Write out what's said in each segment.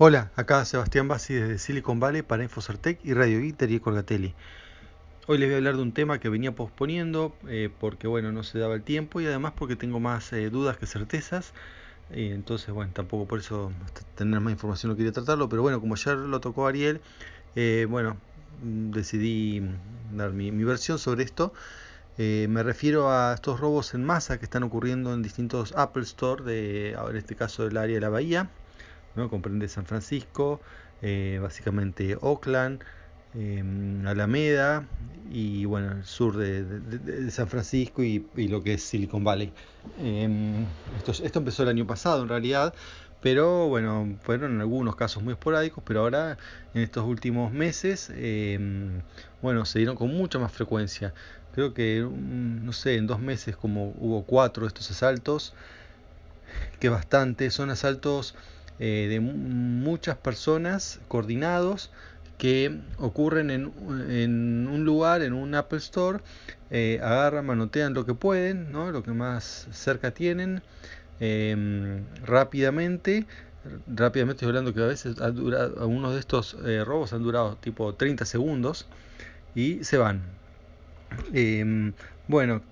Hola, acá Sebastián Bassi desde Silicon Valley para Infocertec y Radio Guitar y Colgatelli. Hoy les voy a hablar de un tema que venía posponiendo eh, porque bueno, no se daba el tiempo y además porque tengo más eh, dudas que certezas. Eh, entonces, bueno, tampoco por eso tener más información no quería tratarlo, pero bueno, como ayer lo tocó Ariel, bueno, mm, decidí dar mi, versión sobre esto. me refiero a estos robos en masa que están ocurriendo en distintos Apple Store, de, en este caso del área de la Bahía comprende San Francisco, eh, básicamente Oakland, em, Alameda y bueno, el sur de, San Francisco y, lo que es Silicon Valley. Em, esto, esto empezó el año pasado en realidad, pero bueno, fueron en algunos casos muy esporádicos, pero ahora en estos últimos meses, em, bueno, se dieron con mucha más frecuencia. Creo que, mm, no sé, en dos meses como hubo cuatro de estos asaltos, que bastante, son asaltos eh, de muchas personas coordinados que ocurren en, un lugar, en un Apple Store, eh, agarran, manotean lo que pueden, ¿no? lo que más cerca tienen, em, rápidamente, rápidamente estoy hablando que a veces ha durado, algunos de estos eh, robos han durado tipo 30 segundos y se van. Em, bueno,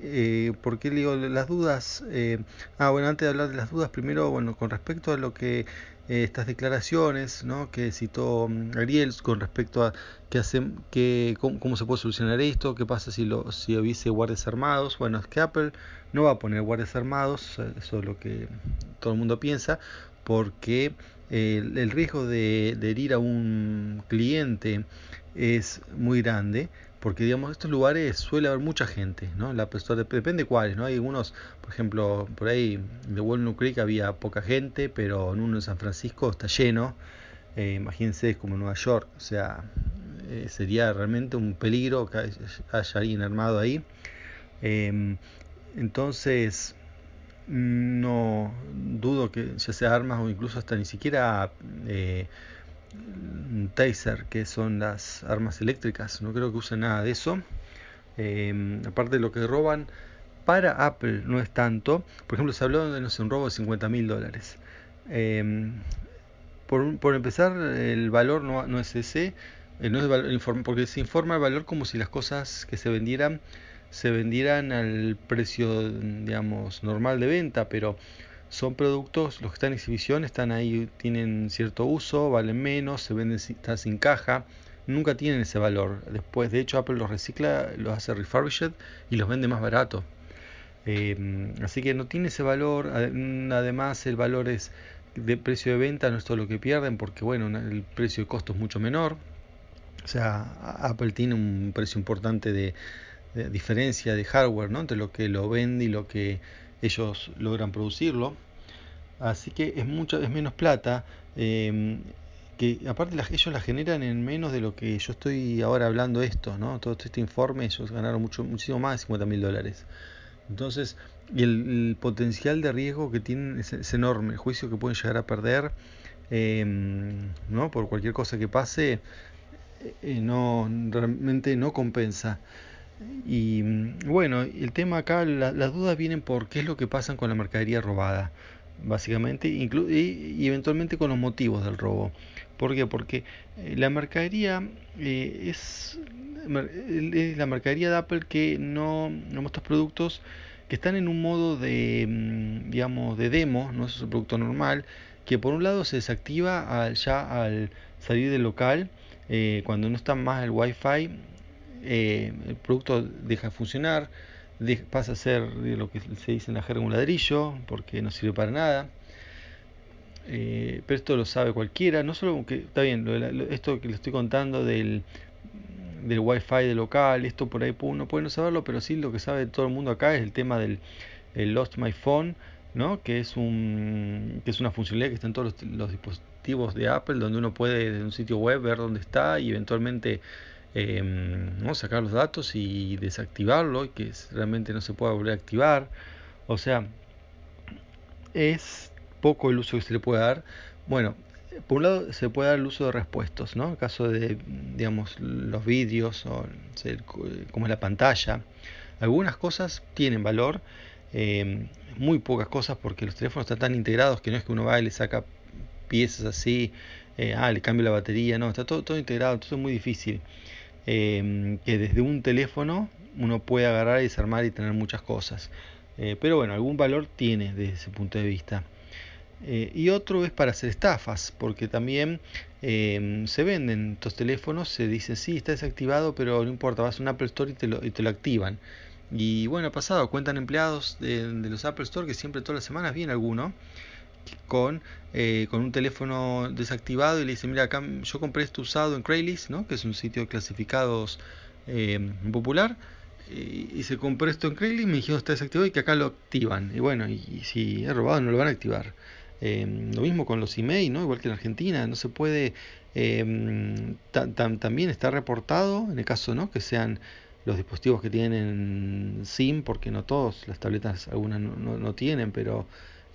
eh, ¿por qué digo las dudas? Eh, ah, bueno, antes de hablar de las dudas, primero, bueno, con respecto a lo que eh, estas declaraciones, ¿no? Que citó mm, Ariel con respecto a qué hacen, qué, cómo, se puede solucionar esto, qué pasa si lo, si hubiese guardias armados. Bueno, es que Apple no va a poner guardias armados, eso es lo que todo el mundo piensa, porque el, riesgo de herir a un cliente es muy grande porque digamos estos lugares suele haber mucha gente, ¿no? La persona depende cuáles, ¿no? Hay algunos, por ejemplo, por ahí de Walnut Creek había poca gente, pero en uno en San Francisco está lleno. Eh, imagínense es como Nueva York, o sea, eh, sería realmente un peligro que haya alguien armado ahí. Em, entonces, no dudo que ya sea armas o incluso hasta ni siquiera eh, taser, que son las armas eléctricas. No creo que usen nada de eso. Em, aparte de lo que roban para Apple no es tanto. Por ejemplo, se habló de un robo de 50 mil dólares. Em, por, empezar, el valor no, es ese. Eh, no es porque se informa el valor como si las cosas que se vendieran se vendieran al precio, digamos, normal de venta, pero son productos, los que están en exhibición están ahí, tienen cierto uso, valen menos, se venden están sin caja, nunca tienen ese valor. Después, de hecho, Apple los recicla, los hace refurbished y los vende más barato. Eh, así que no tiene ese valor. Además, el valor es de precio de venta, no es todo lo que pierden, porque bueno, el precio de costo es mucho menor. O sea, Apple tiene un precio importante de, de diferencia de hardware, ¿no? Entre lo que lo vende y lo que ellos logran producirlo. Así que es mucho, es menos plata. Em, que aparte ellos la generan en menos de lo que yo estoy ahora hablando esto, ¿no? Todo este informe, ellos ganaron mucho, muchísimo más de 50 mil dólares. Entonces, y el, potencial de riesgo que tienen es, enorme, el juicio que pueden llegar a perder, em, ¿no? Por cualquier cosa que pase, eh, no, realmente no compensa. Y bueno, el tema acá, las dudas vienen por qué es lo que pasa con la mercadería robada, básicamente, y, eventualmente con los motivos del robo. ¿Por qué? Porque eh, la mercadería eh, es, la mercadería de Apple que no, estos productos que están en un modo de, mm, digamos, de demo, no es un producto normal, que por un lado se desactiva ya al salir del local, eh, cuando no está más el wifi eh, el producto deja de funcionar, pasa a ser lo que se dice en la jerga un ladrillo, porque no sirve para nada. Eh, pero esto lo sabe cualquiera, no solo que está bien, esto que le estoy contando del, del wifi de local, esto por ahí uno puede no saberlo, pero sí lo que sabe todo el mundo acá es el tema del Lost My Phone, ¿no? que, es un, que es una funcionalidad que está en todos los, los dispositivos de Apple, donde uno puede desde un sitio web ver dónde está y eventualmente Em, sacar los datos y desactivarlo y que realmente no se pueda volver a activar. O sea, es poco el uso que se le puede dar. Bueno, por un lado se puede dar el uso de respuestos, ¿no? En caso de, digamos, los vídeos o como es la pantalla. Algunas cosas tienen valor, em, muy pocas cosas porque los teléfonos están tan integrados que no es que uno va y le saca piezas así, eh, ah, le cambio la batería, no, está todo, todo integrado, entonces es muy difícil. Em, que desde un teléfono uno puede agarrar y desarmar y tener muchas cosas. Eh, pero bueno, algún valor tiene desde ese punto de vista. Eh, y otro es para hacer estafas, porque también em, se venden estos teléfonos, se dice, sí, está desactivado, pero no importa, vas a un Apple Store y te lo, activan. Y bueno, ha pasado, cuentan empleados de, de, los Apple Store que siempre todas las semanas viene alguno con, eh, con un teléfono desactivado y le dice, mira, acá yo compré esto usado en Craigslist, ¿no? que es un sitio de clasificados eh, popular, y, se compró esto en Craigslist, me dijeron está desactivado y que acá lo activan. Y bueno, y, si es robado no lo van a activar. Eh, lo mismo con los emails, ¿no? igual que en Argentina, no se puede, eh, también está reportado, en el caso ¿no? que sean los dispositivos que tienen SIM, porque no todos, las tabletas algunas no, no, tienen, pero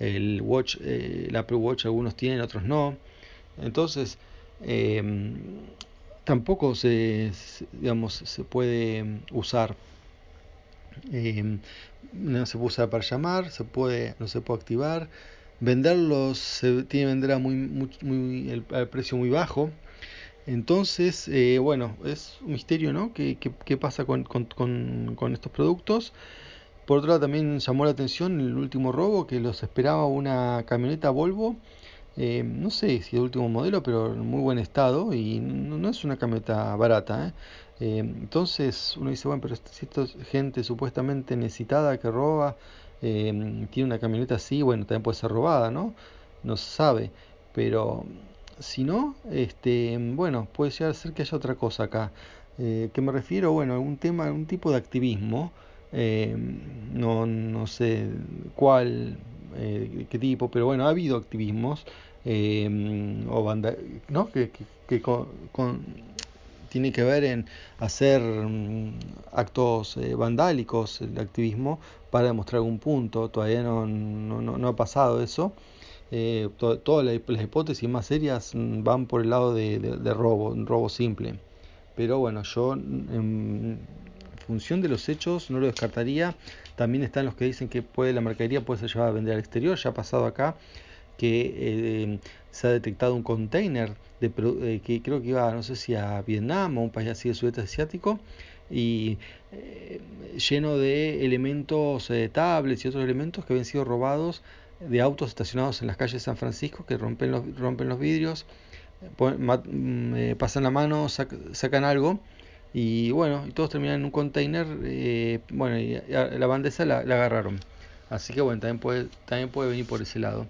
el Watch, eh, el Apple Watch algunos tienen, otros no. Entonces, eh, tampoco se, digamos, se puede usar eh, no se puede usar para llamar, se puede, no se puede activar. Venderlos se tiene que vender a muy, muy, el, al precio muy bajo. Entonces, eh, bueno, es un misterio, ¿no? ¿Qué, qué, qué pasa con, con, con, con, estos productos? Por otro lado, también llamó la atención el último robo, que los esperaba una camioneta Volvo, eh, no sé si el último modelo, pero en muy buen estado, y no, es una camioneta barata, ¿eh? Eh, entonces uno dice, bueno, pero si esto es gente supuestamente necesitada que roba, tiene una camioneta así, bueno, también puede ser robada, ¿no? No se sabe, pero si no, este, bueno, puede llegar a ser que haya otra cosa acá. ¿Qué me refiero? Bueno, algún tema, algún tipo de activismo, eh, no, no sé cuál, eh, qué tipo, pero bueno, ha habido activismos eh, o banda, ¿no? que, que, que con, con tiene que ver en hacer mm, actos eh, vandálicos, el activismo, para demostrar algún punto. Todavía no, no, no ha pasado eso. To, todas las hipótesis más serias mm, van por el lado de, de, robo, robo simple. Pero bueno, yo en función de los hechos no lo descartaría. También están los que dicen que puede la mercadería puede ser llevada a vender al exterior. Ya ha pasado acá que eh, se ha detectado un container de, eh, que creo que iba, no sé si a Vietnam o un país así del sudeste asiático, y eh, lleno de elementos, eh, tablets y otros elementos que habían sido robados de autos estacionados en las calles de San Francisco que rompen los, rompen los vidrios, mm, eh, pasan la mano, sac, sacan algo y bueno, y todos terminan en un container, eh, bueno, y la bandesa la, agarraron. Así que bueno, también puede, también puede venir por ese lado.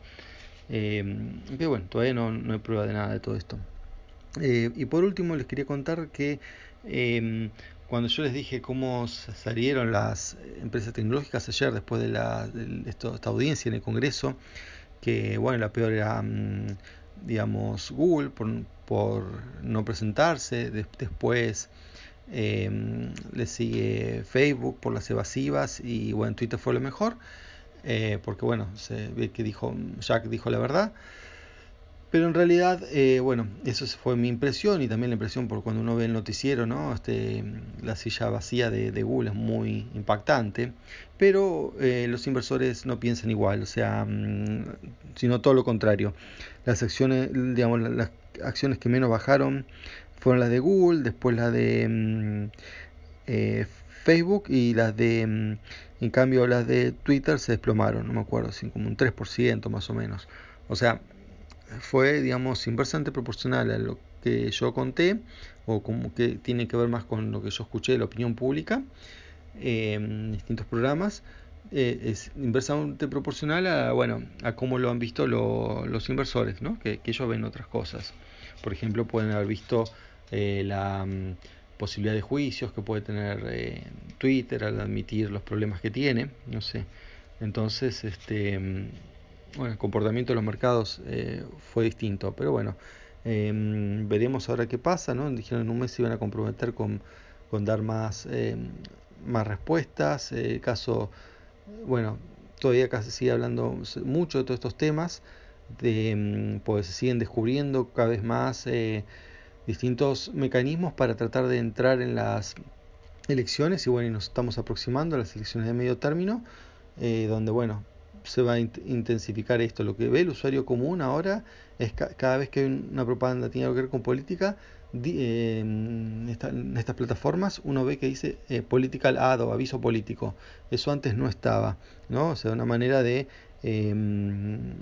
Eh, que bueno, todavía no, no, hay prueba de nada de todo esto. Eh, y por último les quería contar que eh, cuando yo les dije cómo salieron las empresas tecnológicas ayer después de, la, esta audiencia en el Congreso, que bueno, la peor era, mm, digamos, Google por, por no presentarse, de, después eh, le sigue Facebook por las evasivas y bueno, Twitter fue lo mejor eh, porque bueno, se ve que dijo, Jack dijo la verdad. Pero en realidad, eh, bueno, eso fue mi impresión y también la impresión por cuando uno ve el noticiero, ¿no? Este, la silla vacía de, de Google es muy impactante, pero eh, los inversores no piensan igual, o sea, mmm, sino todo lo contrario. Las acciones, digamos, las acciones que menos bajaron fueron las de Google, después las de mmm, eh, Facebook y las de, mmm, en cambio las de Twitter se desplomaron, no me acuerdo, así como un 3% más o menos. O sea, fue, digamos, inversamente proporcional a lo que yo conté, o como que tiene que ver más con lo que yo escuché de la opinión pública eh, en distintos programas. Eh, es inversamente proporcional a, bueno, a cómo lo han visto lo, los inversores, ¿no? que, ellos ven otras cosas. Por ejemplo, pueden haber visto eh, la um, posibilidad de juicios que puede tener eh, Twitter al admitir los problemas que tiene, no sé. Entonces, este bueno, el comportamiento de los mercados fue distinto, pero bueno, eh, veremos ahora qué pasa, ¿no? Dijeron en un mes se iban a comprometer con, con dar más, más respuestas, caso, bueno, todavía casi sigue hablando mucho de todos estos temas, de, pues se siguen descubriendo cada vez más eh, distintos mecanismos para tratar de entrar en las elecciones y bueno, y nos estamos aproximando a las elecciones de medio término, eh, donde bueno, se va a intensificar esto. Lo que ve el usuario común ahora es cada vez que una propaganda tiene algo que ver con política, eh, en, estas plataformas uno ve que dice eh, political ad o aviso político. Eso antes no estaba, ¿no? O sea, una manera de, em,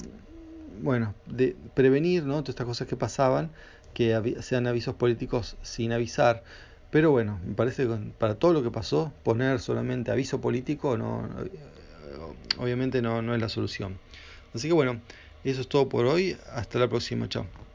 bueno, de prevenir, ¿no? Todas estas cosas que pasaban, que sean avisos políticos sin avisar. Pero bueno, me parece que para todo lo que pasó, poner solamente aviso político no, obviamente no, no es la solución. Así que bueno, eso es todo por hoy. Hasta la próxima. Chao.